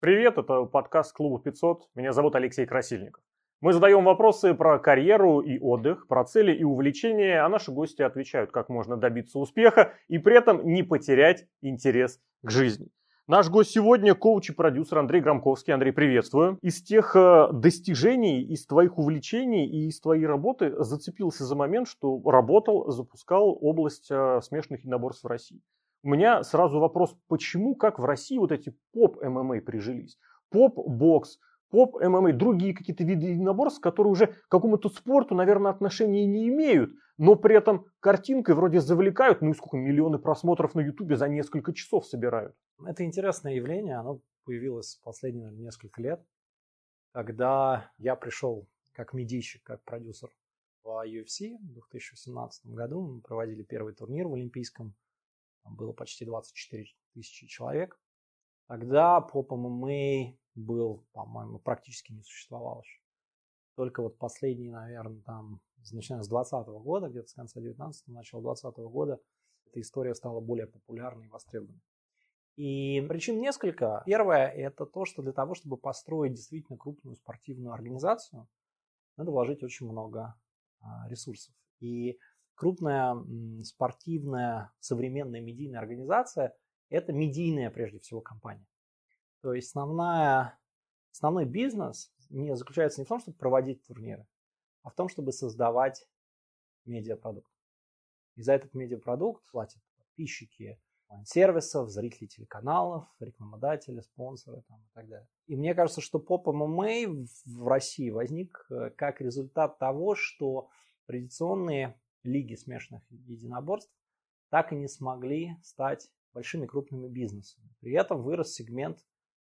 Привет, это подкаст Клуба 500. Меня зовут Алексей Красильников. Мы задаем вопросы про карьеру и отдых, про цели и увлечения, а наши гости отвечают, как можно добиться успеха и при этом не потерять интерес к жизни. Наш гость сегодня коуч и продюсер Андрей Громковский. Андрей, приветствую. Из тех э, достижений, из твоих увлечений и из твоей работы зацепился за момент, что работал, запускал область э, смешанных единоборств в России. У меня сразу вопрос, почему, как в России вот эти поп-ММА прижились? Поп-бокс, поп-ММА, другие какие-то виды единоборств, которые уже к какому-то спорту, наверное, отношения не имеют, но при этом картинкой вроде завлекают, ну и сколько, миллионы просмотров на Ютубе за несколько часов собирают. Это интересное явление, оно появилось последние наверное, несколько лет, когда я пришел как медийщик, как продюсер в UFC в 2018 году. Мы проводили первый турнир в Олимпийском там было почти 24 тысячи человек. Тогда поп ММА был, по-моему, практически не существовал еще. Только вот последние, наверное, там, начиная с 2020 года, где-то с конца 19 начала 2020 года, эта история стала более популярной и востребованной. И причин несколько. Первое – это то, что для того, чтобы построить действительно крупную спортивную организацию, надо вложить очень много а, ресурсов. И крупная спортивная современная медийная организация – это медийная прежде всего компания. То есть основная, основной бизнес не заключается не в том, чтобы проводить турниры, а в том, чтобы создавать медиапродукт. И за этот медиапродукт платят подписчики сервисов, зрители телеканалов, рекламодатели, спонсоры там, и так далее. И мне кажется, что поп ММА в России возник э, как результат того, что традиционные лиги смешанных единоборств так и не смогли стать большими крупными бизнесами. При этом вырос сегмент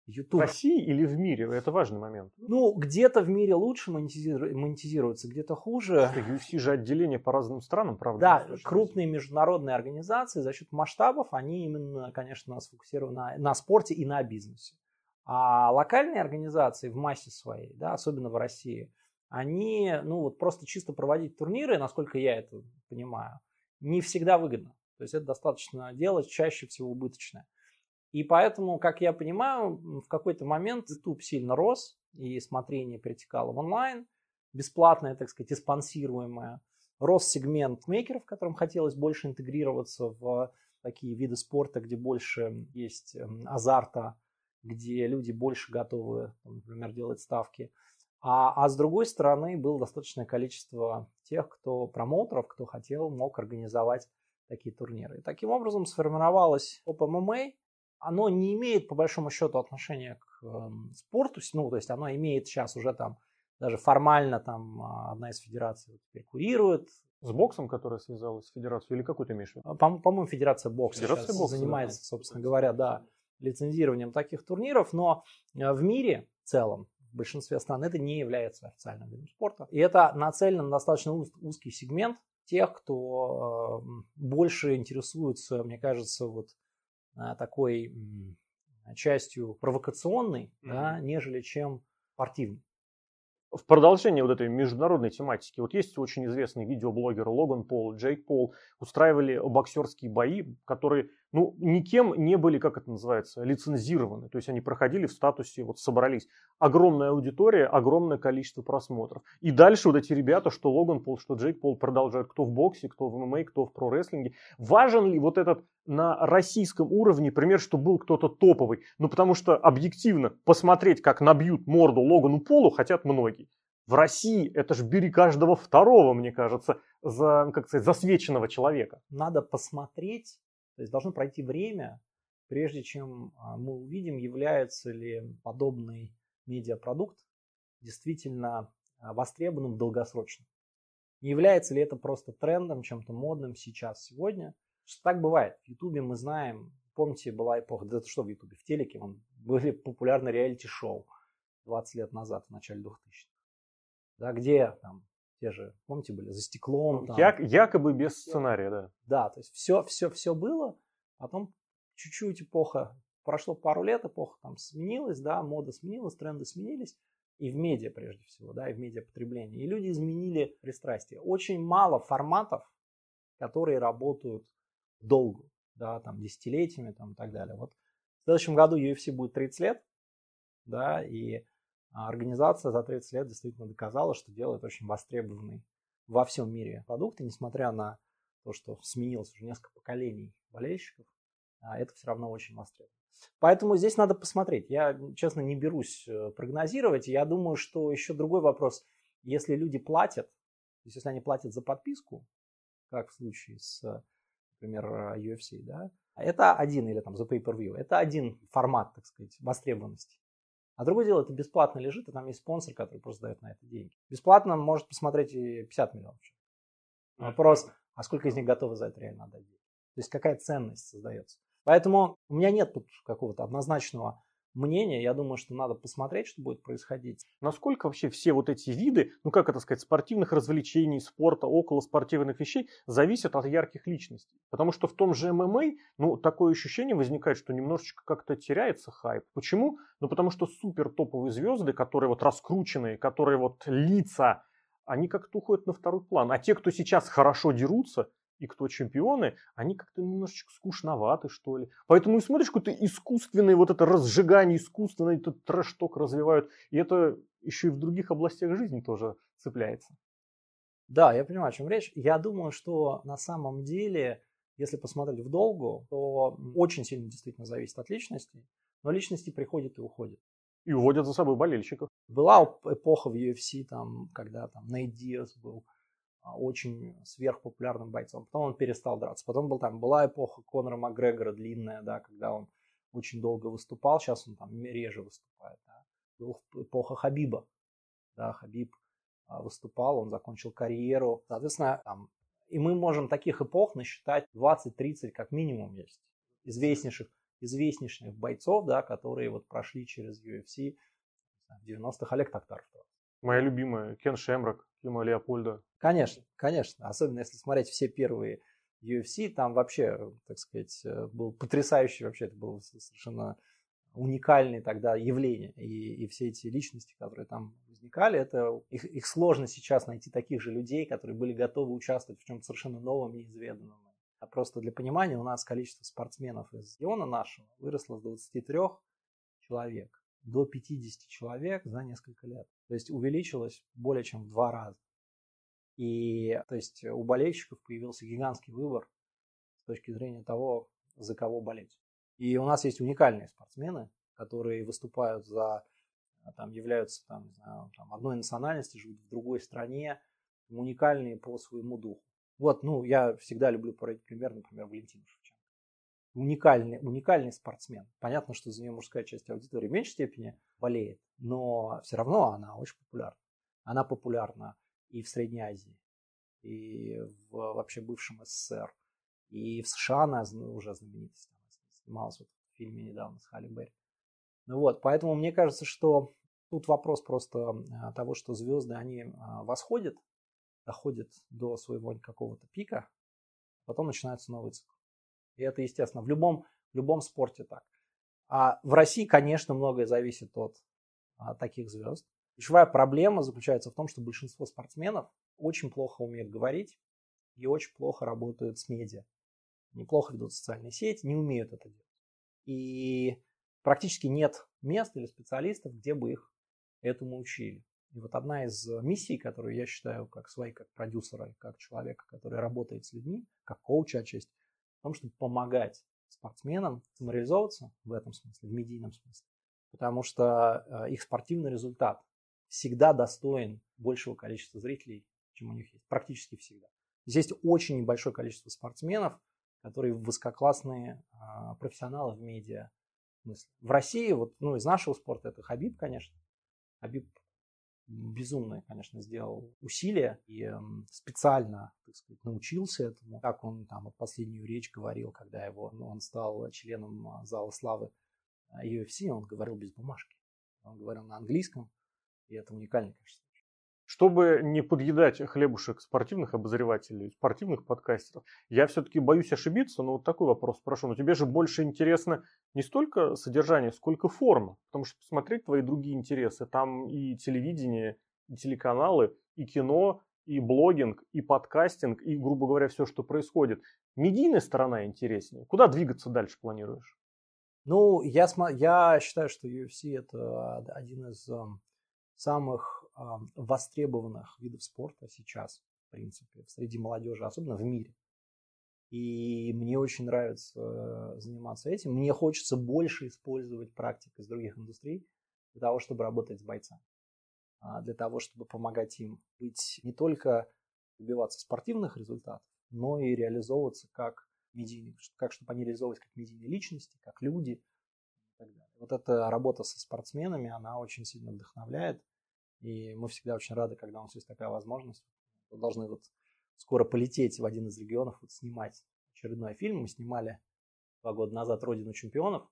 YouTube. В России или в мире? Это важный момент. Ну, где-то в мире лучше монетизируется, где-то хуже. UFC же отделение по разным странам, правда? Да, крупные международные организации за счет масштабов, они именно, конечно, сфокусированы на, на спорте и на бизнесе. А локальные организации в массе своей, да, особенно в России – они, ну вот просто чисто проводить турниры, насколько я это понимаю, не всегда выгодно. То есть это достаточно делать чаще всего убыточное. И поэтому, как я понимаю, в какой-то момент YouTube сильно рос, и смотрение перетекало в онлайн, бесплатное, так сказать, и спонсируемое. Рос сегмент мейкеров, которым хотелось больше интегрироваться в такие виды спорта, где больше есть эм, азарта, где люди больше готовы, например, делать ставки. А, а с другой стороны, было достаточное количество тех, кто промоутеров, кто хотел, мог организовать такие турниры. И таким образом сформировалось ОПММА. Оно не имеет, по большому счету, отношения к э, спорту. Ну, то есть оно имеет сейчас уже там, даже формально там а, одна из федераций теперь курирует. С боксом, которая связалась с федерацией, или какой ты имеешь в виду? По- моему федерация бокса федерация сейчас бокса, занимается, да. собственно говоря, да, лицензированием таких турниров. Но э, в мире в целом в большинстве стран это не является официальным видом спорта. И это нацелено на достаточно узкий сегмент тех, кто э, больше интересуется, мне кажется, вот такой частью провокационной, mm-hmm. да, нежели чем спортивной. В продолжение вот этой международной тематики, вот есть очень известный видеоблогер Логан Пол, Джейк Пол, устраивали боксерские бои, которые, ну, никем не были, как это называется, лицензированы. То есть они проходили в статусе, вот собрались. Огромная аудитория, огромное количество просмотров. И дальше вот эти ребята, что Логан Пол, что Джейк Пол продолжают, кто в боксе, кто в ММА, кто в про-рестлинге. Важен ли вот этот на российском уровне пример, что был кто-то топовый? Ну, потому что объективно посмотреть, как набьют морду Логану Полу, хотят многие. В России это ж бери каждого второго, мне кажется, за, как сказать, засвеченного человека. Надо посмотреть, то есть должно пройти время, прежде чем а, мы увидим, является ли подобный медиапродукт действительно а, востребованным долгосрочно. Не является ли это просто трендом, чем-то модным сейчас, сегодня. Что так бывает. В Ютубе мы знаем, помните, была эпоха, да это что в Ютубе, в телеке, были популярны реалити-шоу 20 лет назад, в начале 2000-х да, где там те же, помните, были за стеклом. Там. Я, якобы без сценария, да. Да, то есть все, все, все было, потом чуть-чуть эпоха прошло пару лет, эпоха там сменилась, да, мода сменилась, тренды сменились, и в медиа прежде всего, да, и в медиапотреблении. И люди изменили пристрастие. Очень мало форматов, которые работают долго, да, там, десятилетиями, там, и так далее. Вот в следующем году UFC будет 30 лет, да, и организация за 30 лет действительно доказала, что делает очень востребованный во всем мире продукт, и несмотря на то, что сменилось уже несколько поколений болельщиков, а это все равно очень востребовано. Поэтому здесь надо посмотреть. Я, честно, не берусь э, прогнозировать. Я думаю, что еще другой вопрос. Если люди платят, то есть если они платят за подписку, как в случае с, например, UFC, да, это один, или там за pay-per-view, это один формат, так сказать, востребованности. А другое дело, это бесплатно лежит, и там есть спонсор, который просто дает на это деньги. Бесплатно может посмотреть и 50 миллионов человек. Вопрос, а сколько из них готовы за это реально отдать? То есть какая ценность создается? Поэтому у меня нет тут какого-то однозначного мнения. Я думаю, что надо посмотреть, что будет происходить. Насколько вообще все вот эти виды, ну как это сказать, спортивных развлечений, спорта, около спортивных вещей зависят от ярких личностей. Потому что в том же ММА, ну такое ощущение возникает, что немножечко как-то теряется хайп. Почему? Ну потому что супер топовые звезды, которые вот раскрученные, которые вот лица, они как-то уходят на второй план. А те, кто сейчас хорошо дерутся, и кто чемпионы, они как-то немножечко скучноваты, что ли. Поэтому и смотришь, какое-то искусственное вот это разжигание, искусственный этот трэш-ток развивают. И это еще и в других областях жизни тоже цепляется. Да, я понимаю, о чем речь. Я думаю, что на самом деле, если посмотреть в долгу, то очень сильно действительно зависит от личности, но личности приходят и уходят. И уводят за собой болельщиков. Была эпоха в UFC, там, когда там Нейт Диас был, очень сверхпопулярным бойцом. Потом он перестал драться. Потом был, там, была эпоха Конора Макгрегора длинная, да, когда он очень долго выступал. Сейчас он там реже выступает. Да. Была эпоха Хабиба. Да, Хабиб а, выступал, он закончил карьеру. Соответственно, там, и мы можем таких эпох насчитать 20-30 как минимум есть. Известнейших, известнейших бойцов, да, которые вот прошли через UFC в 90-х. Олег Токтаров. Моя любимая, Кен Шемрак, Кима Леопольда. Конечно, конечно. Особенно если смотреть все первые UFC, там вообще, так сказать, э, был потрясающий вообще, это было совершенно уникальное тогда явление. И, и все эти личности, которые там возникали, это их, их сложно сейчас найти таких же людей, которые были готовы участвовать в чем-то совершенно новом, неизведанном. А просто для понимания, у нас количество спортсменов из региона нашего выросло с 23 человек до 50 человек за несколько лет. То есть увеличилось более чем в два раза. И то есть у болельщиков появился гигантский выбор с точки зрения того, за кого болеть. И у нас есть уникальные спортсмены, которые выступают за, там, являются там, не знаю, там, одной национальности, живут в другой стране, уникальные по своему духу. Вот, ну, я всегда люблю проводить пример, например, Валентина Шевченко. Уникальный, уникальный спортсмен. Понятно, что за нее мужская часть аудитории в меньшей степени болеет, но все равно она очень популярна. Она популярна и в Средней Азии, и в вообще бывшем СССР, и в США она уже знаменитость. Она снималась вот в фильме недавно с Халли Берри. Ну вот, поэтому мне кажется, что тут вопрос просто а, того, что звезды, они а, восходят, доходят до своего какого-то пика, потом начинается новый цикл. И это, естественно, в любом, в любом спорте так. А в России, конечно, многое зависит от таких звезд. Ключевая проблема заключается в том, что большинство спортсменов очень плохо умеют говорить и очень плохо работают с медиа. Неплохо ведут социальные сети, не умеют это делать. И практически нет мест или специалистов, где бы их этому учили. И вот одна из миссий, которую я считаю как своей, как продюсера, как человека, который работает с людьми, как коуча отчасти, в том, чтобы помогать спортсменам самореализовываться в этом смысле, в медийном смысле. Потому что э, их спортивный результат всегда достоин большего количества зрителей, чем у них есть. Практически всегда. Здесь есть очень небольшое количество спортсменов, которые высококлассные а, профессионалы в медиа. В России, вот, ну, из нашего спорта это Хабиб, конечно. Хабиб безумно, конечно, сделал усилия и специально, так сказать, научился этому. Как он там вот последнюю речь говорил, когда его, ну, он стал членом а, зала славы UFC, он говорил без бумажки. Он говорил на английском, и это уникальный, конечно, Чтобы не подъедать хлебушек спортивных обозревателей, спортивных подкастеров, я все-таки боюсь ошибиться, но вот такой вопрос спрошу. Но тебе же больше интересно не столько содержание, сколько форма. Потому что посмотреть твои другие интересы, там и телевидение, и телеканалы, и кино, и блогинг, и подкастинг, и, грубо говоря, все, что происходит. Медийная сторона интереснее. Куда двигаться дальше планируешь? Ну, я, я считаю, что UFC это один из самых востребованных видов спорта сейчас, в принципе, среди молодежи, особенно в мире. И мне очень нравится э, заниматься этим. Мне хочется больше использовать практик из других индустрий для того, чтобы работать с бойцами. А, для того, чтобы помогать им быть не только добиваться спортивных результатов, но и реализовываться как медийные, как чтобы они реализовывались как медийные личности, как люди и так далее. Вот эта работа со спортсменами, она очень сильно вдохновляет. И мы всегда очень рады, когда у нас есть такая возможность. Мы должны вот скоро полететь в один из регионов, вот снимать очередной фильм. Мы снимали два года назад «Родину чемпионов»,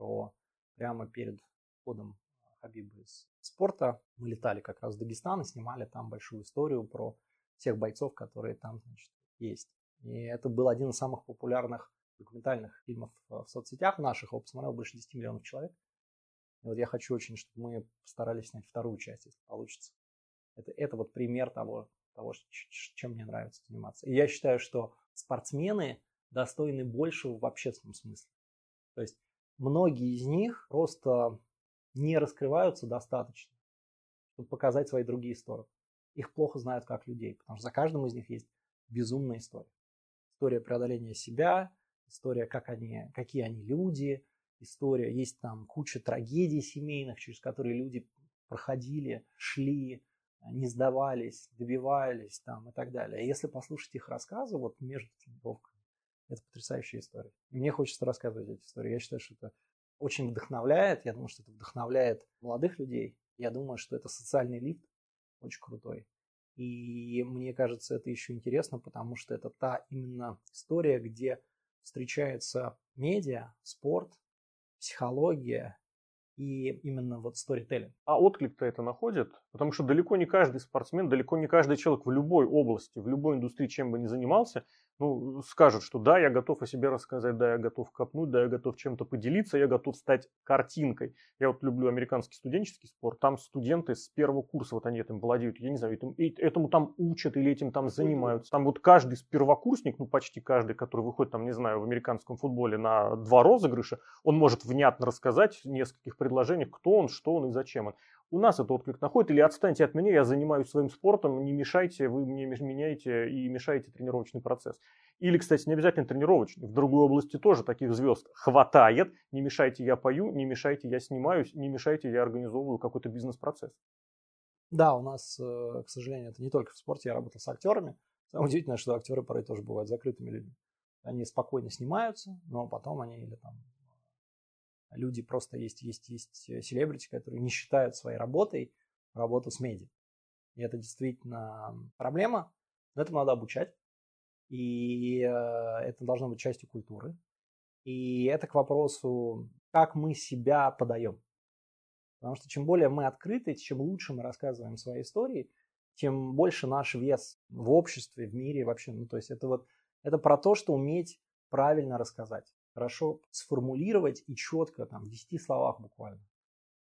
про прямо перед входом Хабиба из спорта. Мы летали как раз в Дагестан и снимали там большую историю про всех бойцов, которые там значит, есть. И это был один из самых популярных документальных фильмов в соцсетях наших. Его посмотрел больше 10 миллионов человек. И вот я хочу очень, чтобы мы постарались снять вторую часть, если получится. Это, это вот пример того, того, чем мне нравится заниматься. И я считаю, что спортсмены достойны большего в общественном смысле. То есть многие из них просто не раскрываются достаточно, чтобы показать свои другие стороны. Их плохо знают как людей, потому что за каждым из них есть безумная история. История преодоления себя, история, как они, какие они люди, история, есть там куча трагедий семейных, через которые люди проходили, шли, не сдавались, добивались там и так далее. И если послушать их рассказы вот между тренировками, это потрясающая история. И мне хочется рассказывать эти истории. Я считаю, что это очень вдохновляет. Я думаю, что это вдохновляет молодых людей. Я думаю, что это социальный лифт очень крутой. И мне кажется, это еще интересно, потому что это та именно история, где встречается медиа, спорт, психология и именно вот сторителлинг. А отклик-то это находит? Потому что далеко не каждый спортсмен, далеко не каждый человек в любой области, в любой индустрии, чем бы ни занимался, ну, скажет, что да, я готов о себе рассказать, да, я готов копнуть, да, я готов чем-то поделиться, я готов стать картинкой. Я вот люблю американский студенческий спорт, там студенты с первого курса, вот они этим владеют, я не знаю, этому, этому там учат или этим там занимаются. Там вот каждый первокурсник, ну почти каждый, который выходит там, не знаю, в американском футболе на два розыгрыша, он может внятно рассказать в нескольких предложениях, кто он, что он и зачем он у нас это отклик находит, или отстаньте от меня, я занимаюсь своим спортом, не мешайте, вы мне меняете и мешаете тренировочный процесс. Или, кстати, не обязательно тренировочный, в другой области тоже таких звезд хватает, не мешайте, я пою, не мешайте, я снимаюсь, не мешайте, я организовываю какой-то бизнес-процесс. Да, у нас, э, к сожалению, это не только в спорте, я работал с актерами. Самое удивительное, что актеры порой тоже бывают закрытыми людьми. Они спокойно снимаются, но потом они или там люди просто есть, есть, есть э, селебрити, которые не считают своей работой работу с медиа. И это действительно проблема, но этому надо обучать. И э, это должно быть частью культуры. И это к вопросу, как мы себя подаем. Потому что чем более мы открыты, чем лучше мы рассказываем свои истории, тем больше наш вес в обществе, в мире вообще. Ну, то есть это вот это про то, что уметь правильно рассказать хорошо сформулировать и четко, там, в 10 словах буквально,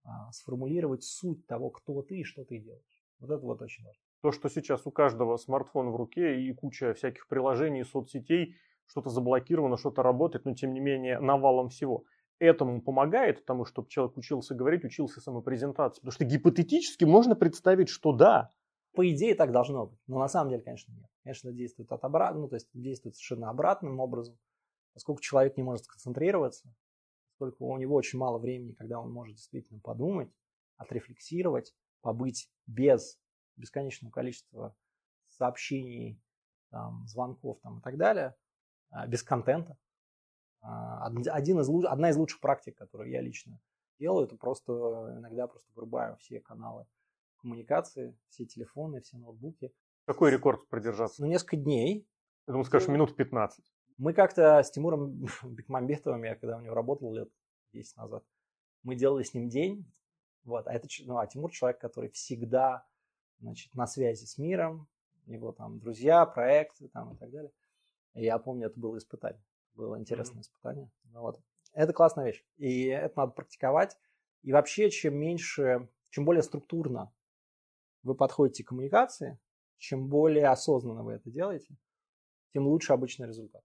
а, сформулировать суть того, кто ты и что ты делаешь. Вот это вот очень важно. То, что сейчас у каждого смартфон в руке и куча всяких приложений, соцсетей, что-то заблокировано, что-то работает, но тем не менее навалом всего. Этому помогает тому, чтобы человек учился говорить, учился самопрезентации. Потому что гипотетически можно представить, что да. По идее так должно быть, но на самом деле, конечно, нет. Конечно, действует от обратно, ну, то есть действует совершенно обратным образом поскольку человек не может сконцентрироваться, поскольку у него очень мало времени, когда он может действительно подумать, отрефлексировать, побыть без бесконечного количества сообщений, там, звонков там, и так далее, а, без контента. А, один из, одна из лучших практик, которую я лично делаю, это просто иногда просто вырубаю все каналы коммуникации, все телефоны, все ноутбуки. Какой рекорд продержаться? Ну, несколько дней. Я думаю, скажешь, минут 15. Мы как-то с Тимуром Бекмамбетовым, я когда у него работал лет 10 назад, мы делали с ним день, вот, а, это, ну, а Тимур человек, который всегда значит, на связи с миром, его там друзья, проекты там и так далее. И я помню, это было испытание. Было интересное mm-hmm. испытание. Вот. Это классная вещь. И это надо практиковать. И вообще, чем меньше, чем более структурно вы подходите к коммуникации, чем более осознанно вы это делаете, тем лучше обычный результат.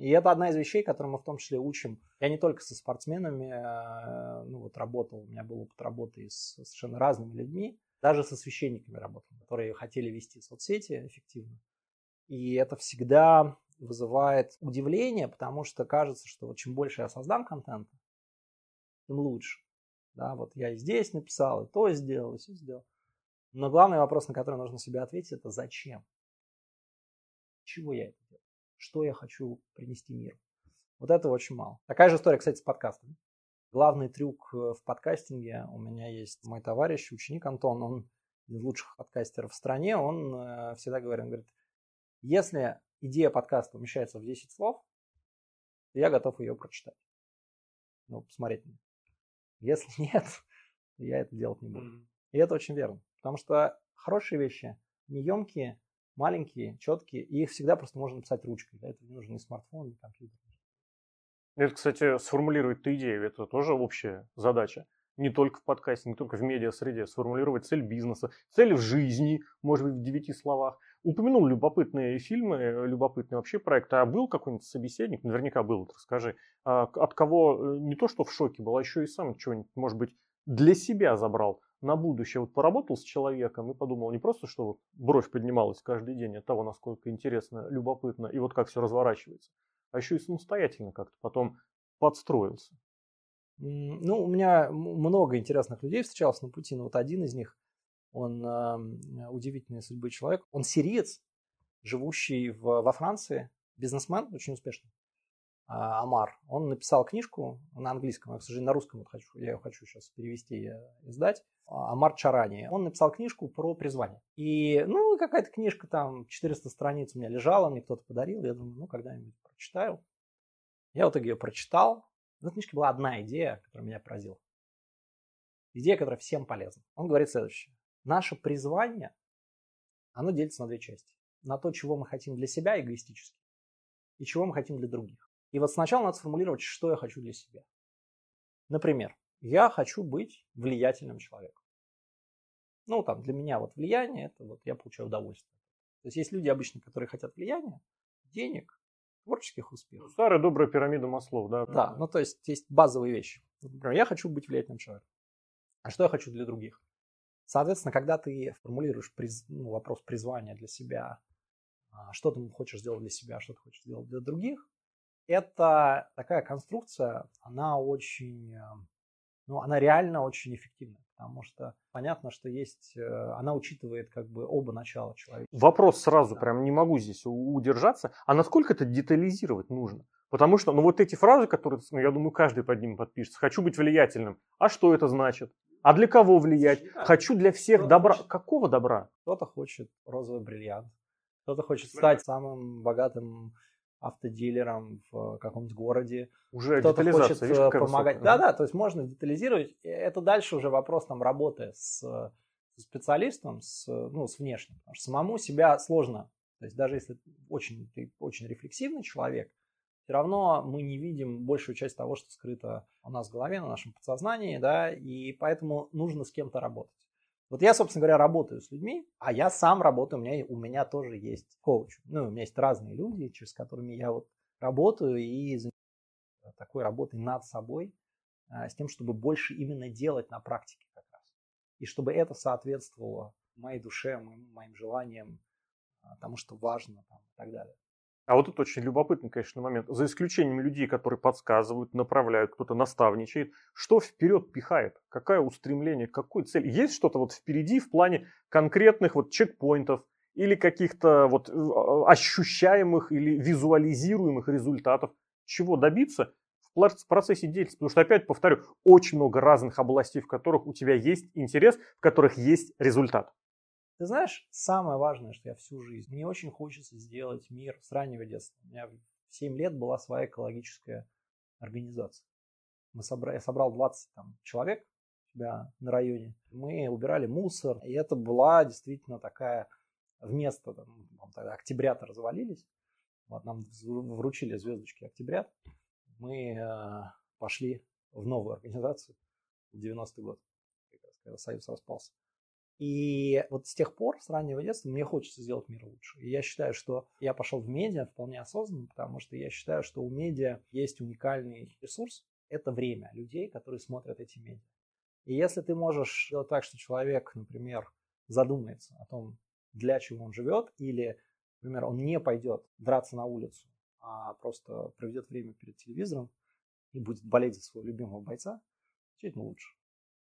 И это одна из вещей, которые мы в том числе учим. Я не только со спортсменами, э, ну вот работал, у меня был опыт работы с совершенно разными людьми, даже со священниками работал, которые хотели вести соцсети эффективно. И это всегда вызывает удивление, потому что кажется, что вот чем больше я создам контента, тем лучше. Да, вот я и здесь написал, и то сделал, и все сделал. Но главный вопрос, на который нужно себе ответить, это зачем? Чего я это? Что я хочу принести миру? Вот этого очень мало. Такая же история, кстати, с подкастом. Главный трюк э, в подкастинге, у меня есть мой товарищ, ученик Антон, он из лучших подкастеров в стране, он э, всегда говорит, он говорит, если идея подкаста умещается в 10 слов, то я готов ее прочитать. Ну, посмотреть. Если нет, то я это делать не буду. Mm-hmm. И это очень верно. Потому что хорошие вещи, не емкие, маленькие, четкие, и их всегда просто можно написать ручкой. Для этого не нужен ни смартфон, ни компьютер. Это, кстати, сформулировать ту идею, это тоже общая задача. Не только в подкасте, не только в медиа-среде. Сформулировать цель бизнеса, цель в жизни, может быть, в девяти словах. Упомянул любопытные фильмы, любопытные вообще проекты. А был какой-нибудь собеседник? Наверняка был, расскажи. А, от кого э, не то, что в шоке был, а еще и сам что-нибудь, может быть, для себя забрал на будущее. Вот поработал с человеком и подумал не просто, что вот бровь поднималась каждый день от того, насколько интересно, любопытно и вот как все разворачивается, а еще и самостоятельно как-то потом подстроился. Ну, у меня много интересных людей встречалось на пути, но вот один из них, он э, удивительной судьбы человек. Он сириец, живущий в, во Франции, бизнесмен, очень успешный. А, Амар, он написал книжку на английском, я, к сожалению, на русском вот хочу, я ее хочу сейчас перевести и издать. А, Амар Чарани. Он написал книжку про призвание. И, ну, какая-то книжка там, 400 страниц у меня лежала, мне кто-то подарил. Я думаю, ну, когда-нибудь прочитаю. Я в итоге ее прочитал. В этой книжке была одна идея, которая меня поразила. Идея, которая всем полезна. Он говорит следующее. Наше призвание, оно делится на две части. На то, чего мы хотим для себя эгоистически, и чего мы хотим для других. И вот сначала надо сформулировать, что я хочу для себя. Например, я хочу быть влиятельным человеком. Ну, там, для меня вот влияние, это вот я получаю удовольствие. То есть есть люди обычно, которые хотят влияния, денег, творческих успехов. Старая добрая пирамида маслов, да? Да, ну то есть есть базовые вещи. Например, я хочу быть влиятельным человеком. А что я хочу для других? Соответственно, когда ты формулируешь приз, ну, вопрос призвания для себя, а, что ты хочешь сделать для себя, что ты хочешь сделать для других, это такая конструкция, она очень, э, ну, она реально очень эффективна, потому что понятно, что есть, э, она учитывает как бы оба начала человека. Вопрос сразу, да. прям не могу здесь удержаться, а насколько это детализировать нужно? Потому что, ну, вот эти фразы, которые, ну, я думаю, каждый под ним подпишется. Хочу быть влиятельным. А что это значит? А для кого влиять? Хочу для всех добра. Хочет... Какого добра? Кто-то хочет розовый бриллиант. Кто-то хочет стать самым богатым автодилером в каком-нибудь городе. Уже Кто-то хочет видишь, э, помогать. Да-да, то есть можно детализировать. Это дальше уже вопрос там работы с, с специалистом, с, ну, с внешним. Потому что самому себя сложно. То есть даже если очень, ты очень рефлексивный человек, все равно мы не видим большую часть того, что скрыто у нас в голове, на нашем подсознании, да, и поэтому нужно с кем-то работать. Вот я, собственно говоря, работаю с людьми, а я сам работаю, у меня, у меня тоже есть коуч. Ну, у меня есть разные люди, через которыми я вот работаю и занимаюсь такой работой над собой, а, с тем, чтобы больше именно делать на практике как раз. И чтобы это соответствовало моей душе, моим, моим желаниям, а, тому, что важно там, и так далее. А вот это очень любопытный, конечно, момент. За исключением людей, которые подсказывают, направляют, кто-то наставничает, что вперед пихает? Какое устремление, какой цель? Есть что-то вот впереди в плане конкретных вот чекпоинтов или каких-то вот э, ощущаемых или визуализируемых результатов? Чего добиться в процессе деятельности? Потому что, опять повторю, очень много разных областей, в которых у тебя есть интерес, в которых есть результат. Ты знаешь, самое важное, что я всю жизнь, мне очень хочется сделать мир с раннего детства. У меня в 7 лет была своя экологическая организация. Мы собрали, я собрал 20 там, человек, у тебя на районе. Мы убирали мусор, и это была действительно такая вместо, там, тогда октябрята развалились, вот нам вручили звездочки октябрят, мы э, пошли в новую организацию в 90-й год, когда Союз распался. И вот с тех пор, с раннего детства, мне хочется сделать мир лучше. И я считаю, что я пошел в медиа вполне осознанно, потому что я считаю, что у медиа есть уникальный ресурс. Это время людей, которые смотрят эти медиа. И если ты можешь сделать так, что человек, например, задумается о том, для чего он живет, или, например, он не пойдет драться на улицу, а просто проведет время перед телевизором и будет болеть за своего любимого бойца, значительно лучше.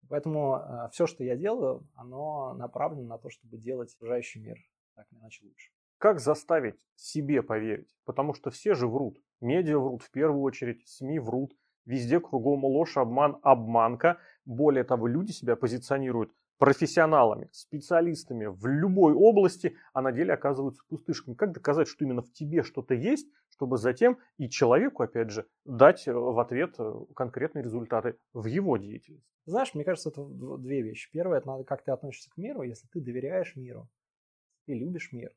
Поэтому э, все, что я делаю, оно направлено на то, чтобы делать окружающий мир так или иначе лучше. Как заставить себе поверить? Потому что все же врут. Медиа врут в первую очередь, СМИ врут. Везде кругом ложь, обман, обманка. Более того, люди себя позиционируют профессионалами, специалистами в любой области, а на деле оказываются пустышками. Как доказать, что именно в тебе что-то есть, чтобы затем и человеку, опять же, дать э, в ответ э, конкретные результаты в его деятельности? Знаешь, мне кажется, это две вещи. Первое, это надо, как ты относишься к миру. Если ты доверяешь миру, ты любишь мир,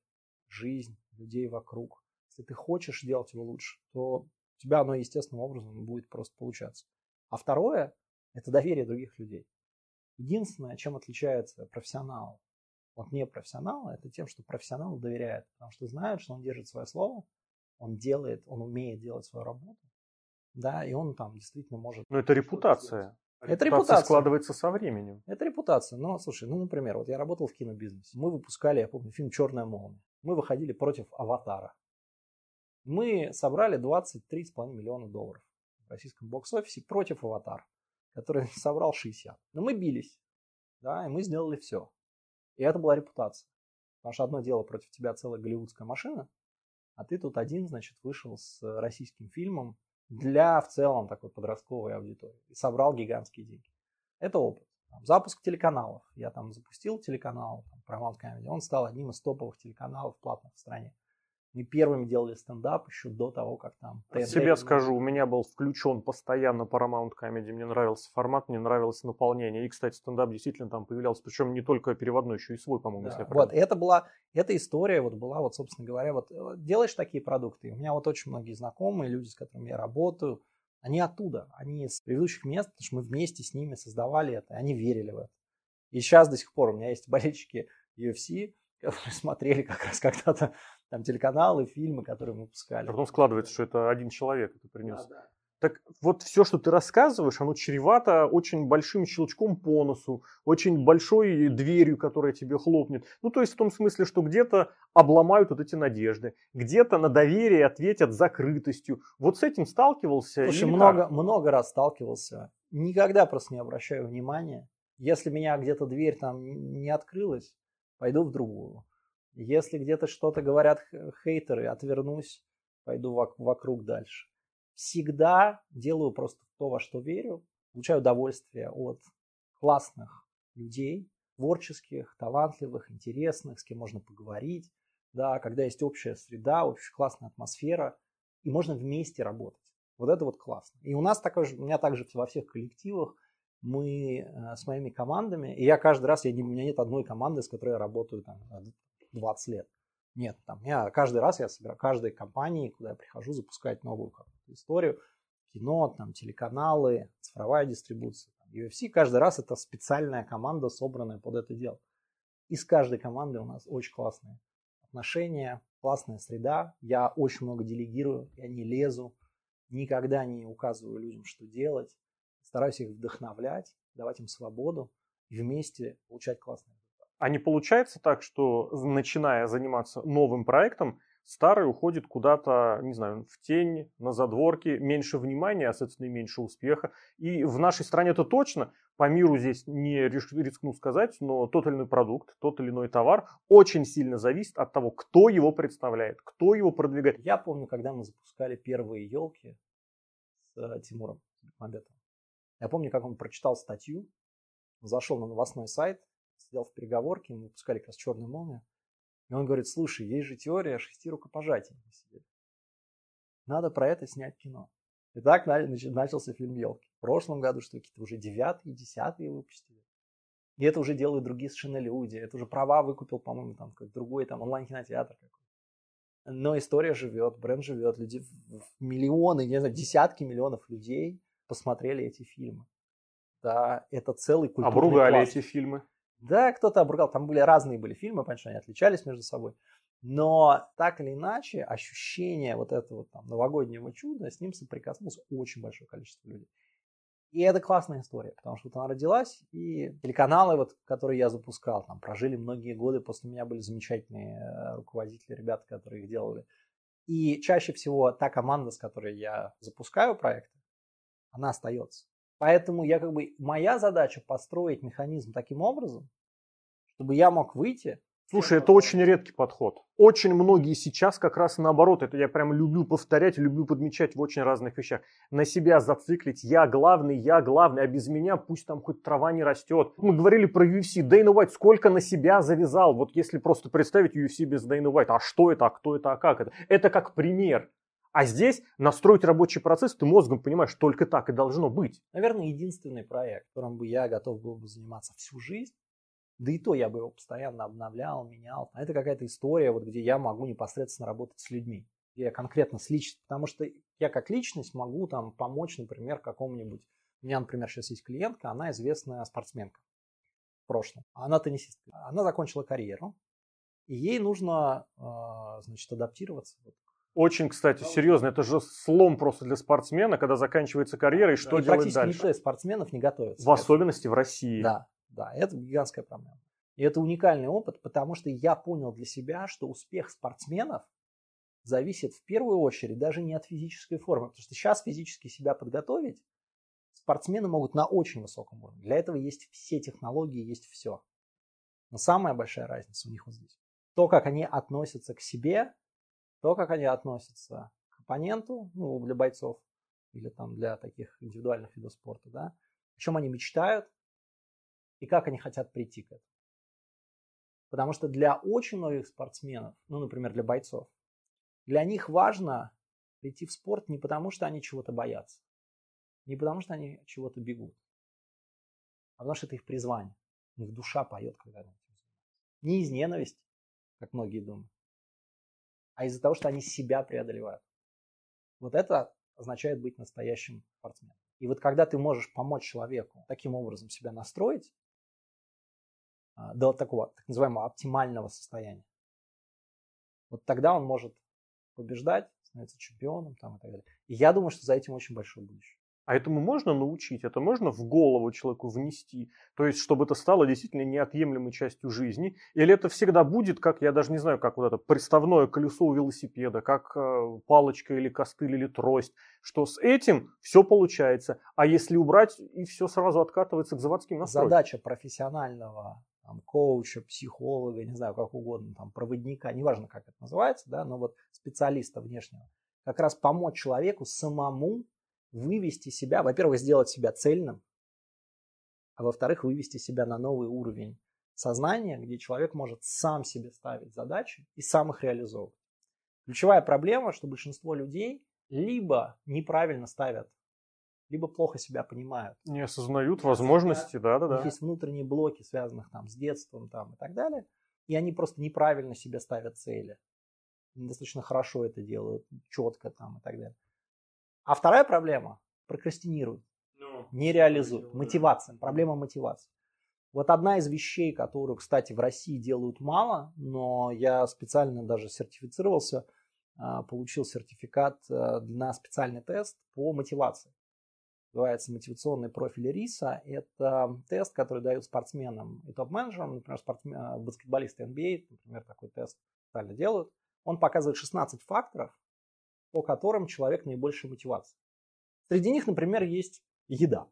жизнь, людей вокруг, если ты хочешь делать его лучше, то у тебя оно естественным образом будет просто получаться. А второе – это доверие других людей. Единственное, чем отличается профессионал от непрофессионала, это тем, что профессионал доверяет, потому что знает, что он держит свое слово, он делает, он умеет делать свою работу, да, и он там действительно может... Но это репутация. Это репутация. складывается со временем. Это репутация. Но, слушай, ну, например, вот я работал в кинобизнесе. Мы выпускали, я помню, фильм «Черная молния». Мы выходили против «Аватара». Мы собрали 23,5 миллиона долларов в российском бокс-офисе против «Аватара» который собрал 60. Но мы бились, да, и мы сделали все. И это была репутация. Потому что одно дело против тебя целая голливудская машина, а ты тут один, значит, вышел с российским фильмом для в целом такой подростковой аудитории и собрал гигантские деньги. Это опыт. Там, запуск телеканалов. Я там запустил телеканал там, Paramount Comedy. Он стал одним из топовых телеканалов платных в стране. Мы первыми делали стендап еще до того, как там... ТНТ... Себе скажу, у меня был включен постоянно Paramount Comedy. Мне нравился формат, мне нравилось наполнение. И, кстати, стендап действительно там появлялся. Причем не только переводной, еще и свой, по-моему, да. если я Вот, это была... Эта история вот была, вот, собственно говоря, вот э, делаешь такие продукты. У меня вот очень многие знакомые, люди, с которыми я работаю, они оттуда, они из предыдущих мест, потому что мы вместе с ними создавали это, и они верили в это. И сейчас до сих пор у меня есть болельщики UFC, которые смотрели как раз когда-то там телеканалы, фильмы, которые мы выпускали. А потом складывается, что это один человек это принес. Да, да. Так вот все, что ты рассказываешь, оно чревато очень большим щелчком по носу, очень большой дверью, которая тебе хлопнет. Ну, то есть в том смысле, что где-то обломают вот эти надежды, где-то на доверие ответят закрытостью. Вот с этим сталкивался? Слушай, много, много раз сталкивался. Никогда просто не обращаю внимания. Если меня где-то дверь там не открылась, пойду в другую. Если где-то что-то говорят хейтеры, отвернусь, пойду вокруг дальше. Всегда делаю просто то, во что верю, получаю удовольствие от классных людей, творческих, талантливых, интересных, с кем можно поговорить, да, когда есть общая среда, очень классная атмосфера, и можно вместе работать. Вот это вот классно. И у нас такое же, у меня также во всех коллективах мы э, с моими командами, и я каждый раз, я у меня нет одной команды, с которой я работаю там, 20 лет. Нет, там, я каждый раз я собираю, каждой компании, куда я прихожу, запускать новую историю, кино, там, телеканалы, цифровая дистрибуция. Там, UFC каждый раз это специальная команда, собранная под это дело. И с каждой командой у нас очень классные отношения, классная среда. Я очень много делегирую, я не лезу, никогда не указываю людям, что делать. Стараюсь их вдохновлять, давать им свободу и вместе получать классные а не получается так, что начиная заниматься новым проектом, старый уходит куда-то, не знаю, в тень, на задворки, меньше внимания, а, соответственно, и меньше успеха. И в нашей стране это точно, по миру здесь не рискну сказать, но тот или иной продукт, тот или иной товар очень сильно зависит от того, кто его представляет, кто его продвигает. Я помню, когда мы запускали первые елки с э, Тимуром Мабетовым. Я помню, как он прочитал статью, зашел на новостной сайт, сидел в переговорке, мы выпускали как раз черную молнию. И он говорит, слушай, есть же теория шести рукопожатий. Надо про это снять кино. И так начался фильм «Елки». В прошлом году, что какие-то уже девятые, десятые выпустили. И это уже делают другие совершенно люди. Это уже права выкупил, по-моему, там как другой там онлайн-кинотеатр какой Но история живет, бренд живет, люди, миллионы, не знаю, десятки миллионов людей посмотрели эти фильмы. Да, это целый культурный Обругали пласт. эти фильмы. Да, кто-то обругал. Там были разные были фильмы, что они отличались между собой. Но так или иначе, ощущение вот этого там, новогоднего чуда, с ним соприкоснулось очень большое количество людей. И это классная история, потому что вот она родилась, и телеканалы, вот, которые я запускал, там прожили многие годы, после меня были замечательные э, руководители, ребята, которые их делали. И чаще всего та команда, с которой я запускаю проекты, она остается. Поэтому я как бы, моя задача построить механизм таким образом, чтобы я мог выйти Слушай, это очень редкий подход. Очень многие сейчас как раз наоборот, это я прям люблю повторять, люблю подмечать в очень разных вещах. На себя зациклить, я главный, я главный, а без меня пусть там хоть трава не растет. Мы говорили про UFC, Дэйна Уайт сколько на себя завязал. Вот если просто представить UFC без Дэйна Уайта, а что это, а кто это, а как это? Это как пример. А здесь настроить рабочий процесс ты мозгом понимаешь, только так и должно быть. Наверное, единственный проект, которым бы я готов был бы заниматься всю жизнь, да и то я бы его постоянно обновлял, менял. А это какая-то история, вот, где я могу непосредственно работать с людьми. Где я конкретно с личностью. Потому что я как личность могу там помочь, например, какому-нибудь... У меня, например, сейчас есть клиентка, она известная спортсменка в прошлом. Она теннисистка. Она закончила карьеру, и ей нужно, а, значит, адаптироваться очень, кстати, серьезно. Это же слом просто для спортсмена, когда заканчивается карьера, и что и делать практически дальше. никто из спортсменов не готовится. В особенности в России. Да, да, это гигантская проблема. И это уникальный опыт, потому что я понял для себя, что успех спортсменов зависит в первую очередь даже не от физической формы. Потому что сейчас физически себя подготовить спортсмены могут на очень высоком уровне. Для этого есть все технологии, есть все. Но самая большая разница у них вот здесь. То, как они относятся к себе, то, как они относятся к оппоненту, ну, для бойцов или там для таких индивидуальных видов спорта, да, о чем они мечтают и как они хотят прийти к этому. Потому что для очень многих спортсменов, ну, например, для бойцов, для них важно прийти в спорт не потому, что они чего-то боятся, не потому, что они чего-то бегут, а потому что это их призвание. Их душа поет, когда они этим занимаются. Не из ненависти, как многие думают, а из-за того, что они себя преодолевают. Вот это означает быть настоящим спортсменом. И вот когда ты можешь помочь человеку таким образом себя настроить, а, до такого так называемого оптимального состояния. Вот тогда он может побеждать, становиться чемпионом там, и так далее. И я думаю, что за этим очень большое будущее. А этому можно научить, это можно в голову человеку внести, то есть чтобы это стало действительно неотъемлемой частью жизни, или это всегда будет, как я даже не знаю, как вот это приставное колесо у велосипеда, как э, палочка или костыль или трость, что с этим все получается, а если убрать, и все сразу откатывается к заводским настройкам. Задача профессионального там, коуча, психолога, не знаю, как угодно, там, проводника, неважно, как это называется, да, но вот специалиста внешнего, как раз помочь человеку самому вывести себя, во-первых, сделать себя цельным, а во-вторых, вывести себя на новый уровень сознания, где человек может сам себе ставить задачи и сам их реализовывать. Ключевая проблема, что большинство людей либо неправильно ставят либо плохо себя понимают. Не осознают возможности, да, да, да. есть внутренние блоки, связанных там с детством там, и так далее. И они просто неправильно себе ставят цели. Недостаточно хорошо это делают, четко там и так далее. А вторая проблема – прокрастинируют, ну, не реализуют. Мотивация, проблема мотивации. Вот одна из вещей, которую, кстати, в России делают мало, но я специально даже сертифицировался, а, получил сертификат э, на специальный тест по мотивации называется мотивационный профиль риса. Это тест, который дают спортсменам и топ-менеджерам, например, спортсмен, э, баскетболисты NBA, например, такой тест специально делают. Он показывает 16 факторов, по которым человек наибольшая мотивация. Среди них, например, есть еда.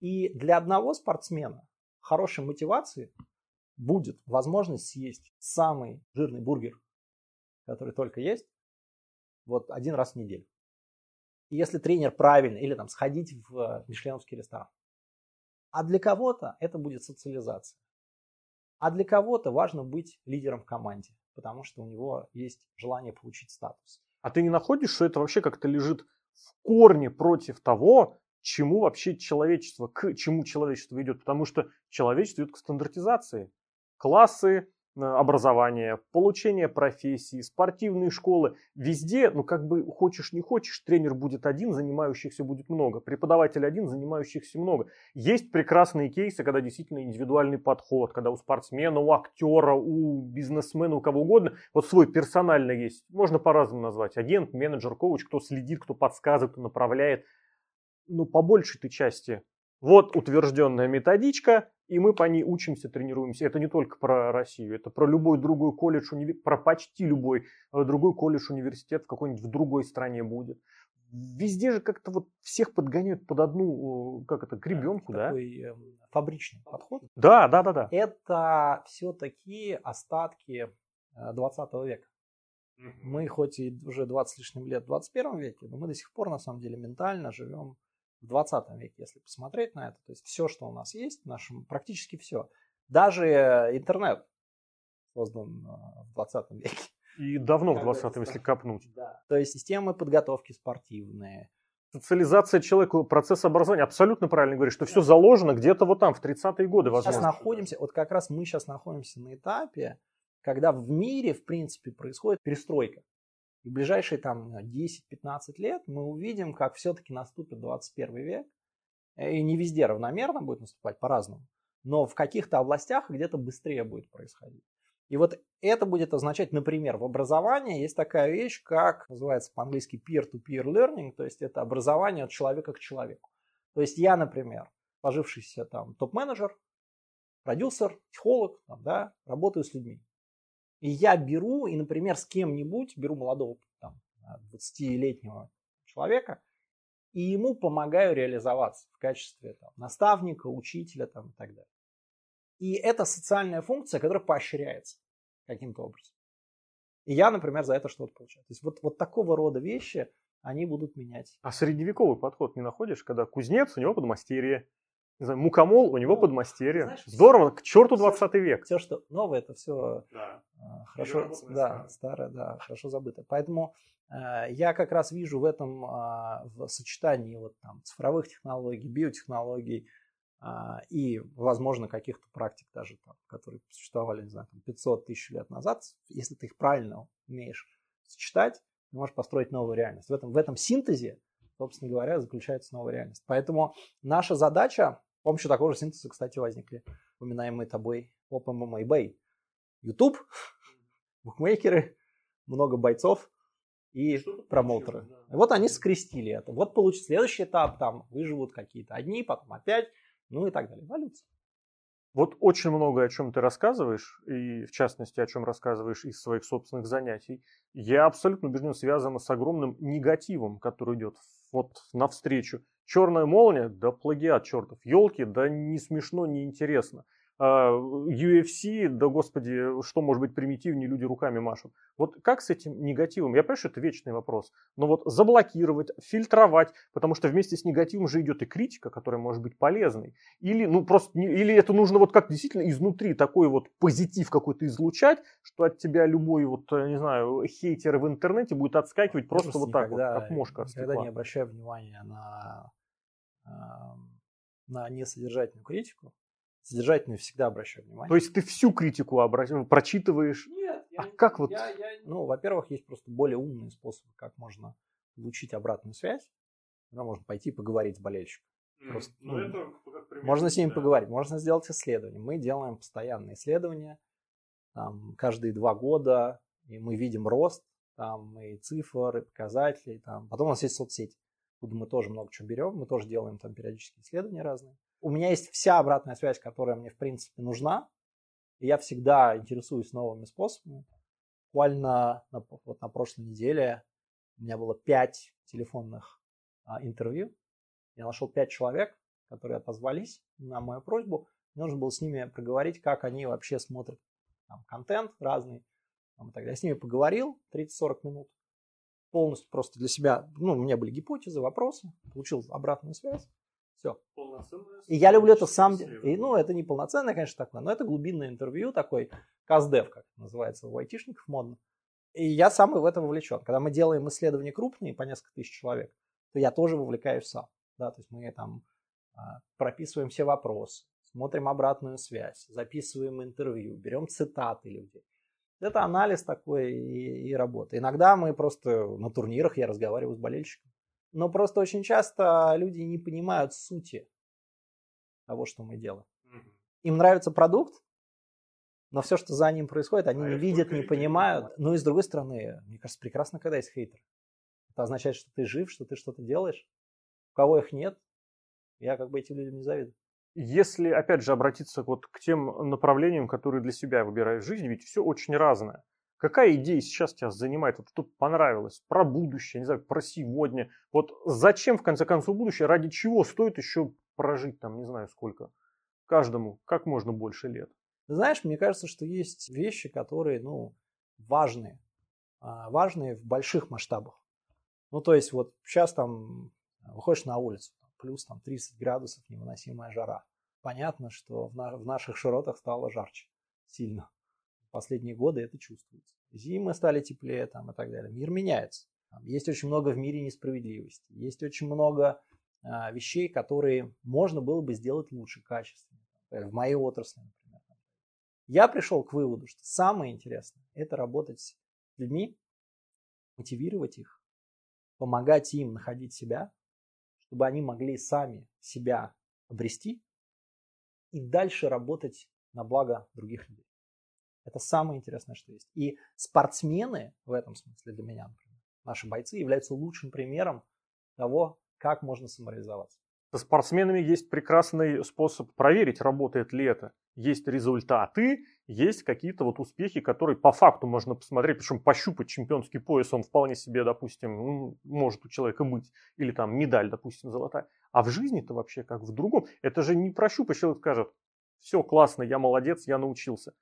И для одного спортсмена хорошей мотивации будет возможность съесть самый жирный бургер, который только есть, вот один раз в неделю если тренер правильно, или там сходить в э, мишленовский ресторан. А для кого-то это будет социализация. А для кого-то важно быть лидером в команде, потому что у него есть желание получить статус. А ты не находишь, что это вообще как-то лежит в корне против того, чему вообще человечество, к чему человечество идет, потому что человечество идет к стандартизации. Классы, Э, образование, получение профессии, спортивные школы. Везде, ну как бы хочешь не хочешь, тренер будет один, занимающихся будет много. Преподаватель один, занимающихся много. Есть прекрасные кейсы, когда действительно индивидуальный подход, когда у спортсмена, у актера, у бизнесмена, у кого угодно, вот свой персонально есть. Можно по-разному назвать. Агент, менеджер, коуч, кто следит, кто подсказывает, кто направляет. Но по большей этой части вот утвержденная методичка, и мы по ней учимся, тренируемся. Это не только про Россию, это про любой другой колледж, про почти любой э, другой колледж, университет в какой-нибудь в другой стране будет. Везде же как-то вот всех подгоняют под одну, как это, гребенку, да? Такой э, фабричный подход. Да, да, да, да. Это все-таки остатки 20 э, века. Мы хоть и уже 20 с лишним лет в 21 веке, но мы до сих пор на самом деле ментально живем в 20 веке, если посмотреть на это. То есть все, что у нас есть, нашем, практически все. Даже интернет создан э, в 20 веке. И давно в 20-м, если копнуть. Да. То есть системы подготовки спортивные. Социализация человека, процесс образования. Абсолютно правильно говоришь, что все заложено где-то вот там, в 30-е годы, возможно. Сейчас находимся, вот как раз мы сейчас находимся на этапе, когда в мире, в принципе, происходит перестройка. И в ближайшие там 10-15 лет мы увидим, как все-таки наступит 21 век. И не везде равномерно будет наступать по-разному. Но в каких-то областях где-то быстрее будет происходить. И вот это будет означать, например, в образовании есть такая вещь, как называется по-английски peer-to-peer learning, то есть это образование от человека к человеку. То есть я, например, пожившийся там топ-менеджер, продюсер, психолог, там, да, работаю с людьми. И я беру, и, например, с кем-нибудь, беру молодого там, 20-летнего человека, и ему помогаю реализоваться в качестве там, наставника, учителя там, и так далее. И это социальная функция, которая поощряется каким-то образом. И я, например, за это что-то получаю. То есть вот, вот такого рода вещи, они будут менять. А средневековый подход не находишь, когда кузнец, у него подмастерье, не знаю, мукомол, у него ну, подмастерье. Знаешь, Здорово, к черту 20 век. Все, что новое, это все да. А, хорошо, да, старое, да, хорошо забыто. Поэтому э, я как раз вижу в этом э, в сочетании вот там цифровых технологий, биотехнологий э, и, возможно, каких-то практик даже там, которые существовали, не знаю, там 500 тысяч лет назад, если ты их правильно умеешь сочетать, ты можешь построить новую реальность. В этом, в этом синтезе собственно говоря, заключается новая реальность. Поэтому наша задача помощью такого же синтеза, кстати, возникли упоминаемые тобой OpenMMA eBay. YouTube, букмекеры, много бойцов и промоутеры. Да. И вот они скрестили это. Вот получится следующий этап, там выживут какие-то одни, потом опять, ну и так далее. Эволюция. Вот очень много о чем ты рассказываешь, и в частности, о чем рассказываешь из своих собственных занятий, я абсолютно убежден, связано с огромным негативом, который идет вот навстречу Черная молния, да плагиат чертов. Елки, да не смешно, не интересно. UFC, да господи, что может быть примитивнее, люди руками машут. Вот как с этим негативом? Я понимаю, что это вечный вопрос. Но вот заблокировать, фильтровать, потому что вместе с негативом же идет и критика, которая может быть полезной. Или, ну, просто, или это нужно вот как действительно изнутри такой вот позитив какой-то излучать, что от тебя любой вот, не знаю, хейтер в интернете будет отскакивать просто вот так вот, как мошка от Никогда не обращаю внимания на, на несодержательную критику содержательную всегда обращаю внимание. То есть ты всю критику обращ... прочитываешь? Нет. Я, а как вот? Я, я... Ну, во-первых, есть просто более умные способы, как можно получить обратную связь. Да, можно пойти поговорить с болельщиком. Просто, ну, ну, это, пример, можно с ним да. поговорить, можно сделать исследование. Мы делаем постоянные исследования, там, каждые два года, и мы видим рост, там, и цифр, и показателей. Там. Потом у нас есть соцсети, куда мы тоже много чего берем, мы тоже делаем там периодические исследования разные у меня есть вся обратная связь, которая мне, в принципе, нужна. И я всегда интересуюсь новыми способами. Буквально на, вот на прошлой неделе у меня было пять телефонных а, интервью. Я нашел пять человек, которые отозвались на мою просьбу. Мне нужно было с ними проговорить, как они вообще смотрят там, контент разный. Там, и так далее. Я с ними поговорил 30-40 минут. Полностью просто для себя, ну, у меня были гипотезы, вопросы. Получил обратную связь. Все. И я люблю это сам... И, ну, это не полноценное, конечно, такое, но это глубинное интервью, такой каздев, как называется у айтишников модно. И я сам в это вовлечен. Когда мы делаем исследования крупные, по несколько тысяч человек, то я тоже вовлекаюсь сам. Да, то есть мы там а, прописываем все вопросы, смотрим обратную связь, записываем интервью, берем цитаты людей. Это анализ такой и, и работа. Иногда мы просто на турнирах, я разговариваю с болельщиком, но просто очень часто люди не понимают сути того, что мы делаем. Им нравится продукт, но все, что за ним происходит, они а не видят, не понимают. Ну и с другой стороны, мне кажется, прекрасно, когда есть хейтер. Это означает, что ты жив, что ты что-то делаешь. У кого их нет, я как бы этим людям не завидую. Если, опять же, обратиться вот к тем направлениям, которые для себя выбираешь в жизни, ведь все очень разное. Какая идея сейчас тебя занимает? Вот что понравилось? Про будущее, не знаю, про сегодня. Вот зачем, в конце концов, будущее? Ради чего стоит еще прожить там, не знаю, сколько? Каждому как можно больше лет. Знаешь, мне кажется, что есть вещи, которые, ну, важные. А, важные в больших масштабах. Ну, то есть вот сейчас там выходишь на улицу, плюс там 30 градусов, невыносимая жара. Понятно, что в, на, в наших широтах стало жарче сильно. Последние годы это чувствуется. Зимы стали теплее там, и так далее. Мир меняется. Есть очень много в мире несправедливости. Есть очень много а, вещей, которые можно было бы сделать лучше, качественно. В моей отрасли, например. Я пришел к выводу, что самое интересное – это работать с людьми, мотивировать их, помогать им находить себя, чтобы они могли сами себя обрести и дальше работать на благо других людей. Это самое интересное, что есть. И спортсмены в этом смысле для меня, например, наши бойцы являются лучшим примером того, как можно самореализоваться. Со спортсменами есть прекрасный способ проверить, работает ли это. Есть результаты, есть какие-то вот успехи, которые по факту можно посмотреть, причем пощупать чемпионский пояс, он вполне себе, допустим, ну, может у человека быть, или там медаль, допустим, золотая. А в жизни-то вообще как в другом. Это же не прощупать, человек скажет, все классно, я молодец, я научился.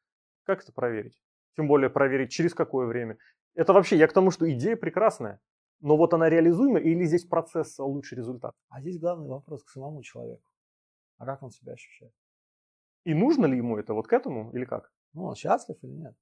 Как это проверить? Тем более проверить через какое время. Это вообще, я к тому, что идея прекрасная. Но вот она реализуема или здесь процесс лучший результат? А здесь главный вопрос к самому человеку. А как он себя ощущает? И нужно ли ему это вот к этому или как? Ну, он счастлив или нет?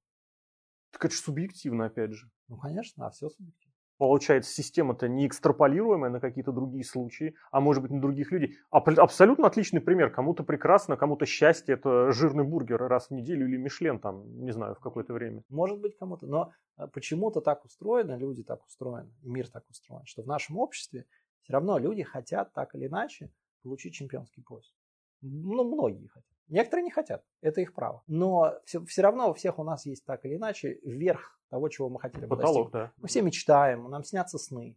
Так это же субъективно, опять же. Ну, конечно, а все субъективно. Получается, система-то не экстраполируемая на какие-то другие случаи, а может быть на других людей. Абсолютно отличный пример. Кому-то прекрасно, кому-то счастье – это жирный бургер раз в неделю или Мишлен там, не знаю, в какое-то время. Может быть кому-то, но а, почему-то так устроено, люди так устроены, мир так устроен, что в нашем обществе все равно люди хотят так или иначе получить чемпионский пояс. Ну, многие хотят. Некоторые не хотят, это их право. Но все, все равно у всех у нас есть так или иначе верх того, чего мы хотели бы Потолок, достигнуть. Да. Мы все мечтаем, нам снятся сны.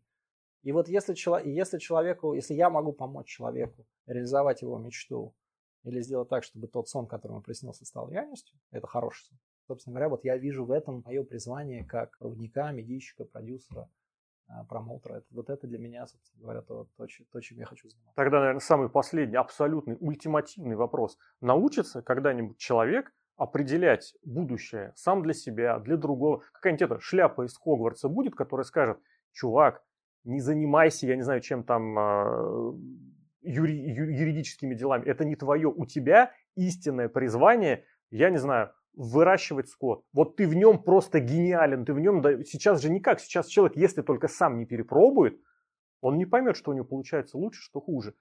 И вот если, если человеку, если я могу помочь человеку реализовать его мечту или сделать так, чтобы тот сон, который ему приснился, стал реальностью, это хороший сон. Собственно говоря, вот я вижу в этом мое призвание как проводника, медийщика, продюсера, промоутера. Это, вот это для меня, собственно говоря, то, то, то, чем я хочу заниматься. Тогда, наверное, самый последний, абсолютный, ультимативный вопрос. Научится когда-нибудь человек определять будущее сам для себя, для другого? Какая-нибудь эта шляпа из Хогвартса будет, которая скажет, чувак, не занимайся, я не знаю, чем там а, юри, юридическими делами. Это не твое. У тебя истинное призвание, я не знаю, выращивать скот. Вот ты в нем просто гениален, ты в нем, да, сейчас же никак, сейчас человек, если только сам не перепробует, он не поймет, что у него получается лучше, что хуже.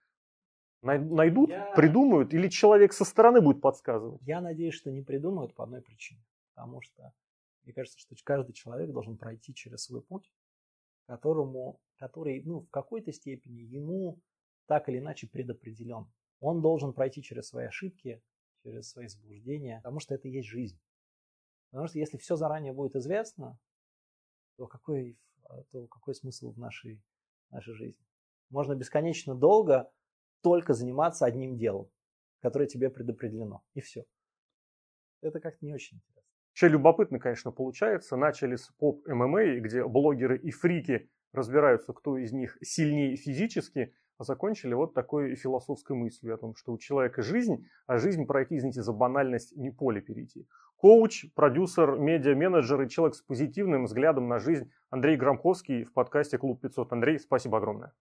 Найдут, я... придумают, или человек со стороны будет подсказывать? Я надеюсь, что не придумают по одной причине. Потому что мне кажется, что каждый человек должен пройти через свой путь, которому, который ну, в какой-то степени ему так или иначе предопределен. Он должен пройти через свои ошибки, через свои заблуждения, потому что это и есть жизнь. Потому что если все заранее будет известно, то какой, то какой смысл в нашей, нашей жизни? Можно бесконечно долго только заниматься одним делом, которое тебе предопределено. И все. Это как-то не очень интересно. Вообще любопытно, конечно, получается. Начали с поп-ММА, где блогеры и фрики разбираются, кто из них сильнее физически, закончили вот такой философской мыслью о том, что у человека жизнь, а жизнь пройти, извините за банальность, не поле перейти. Коуч, продюсер, медиа-менеджер и человек с позитивным взглядом на жизнь Андрей Громковский в подкасте «Клуб 500». Андрей, спасибо огромное.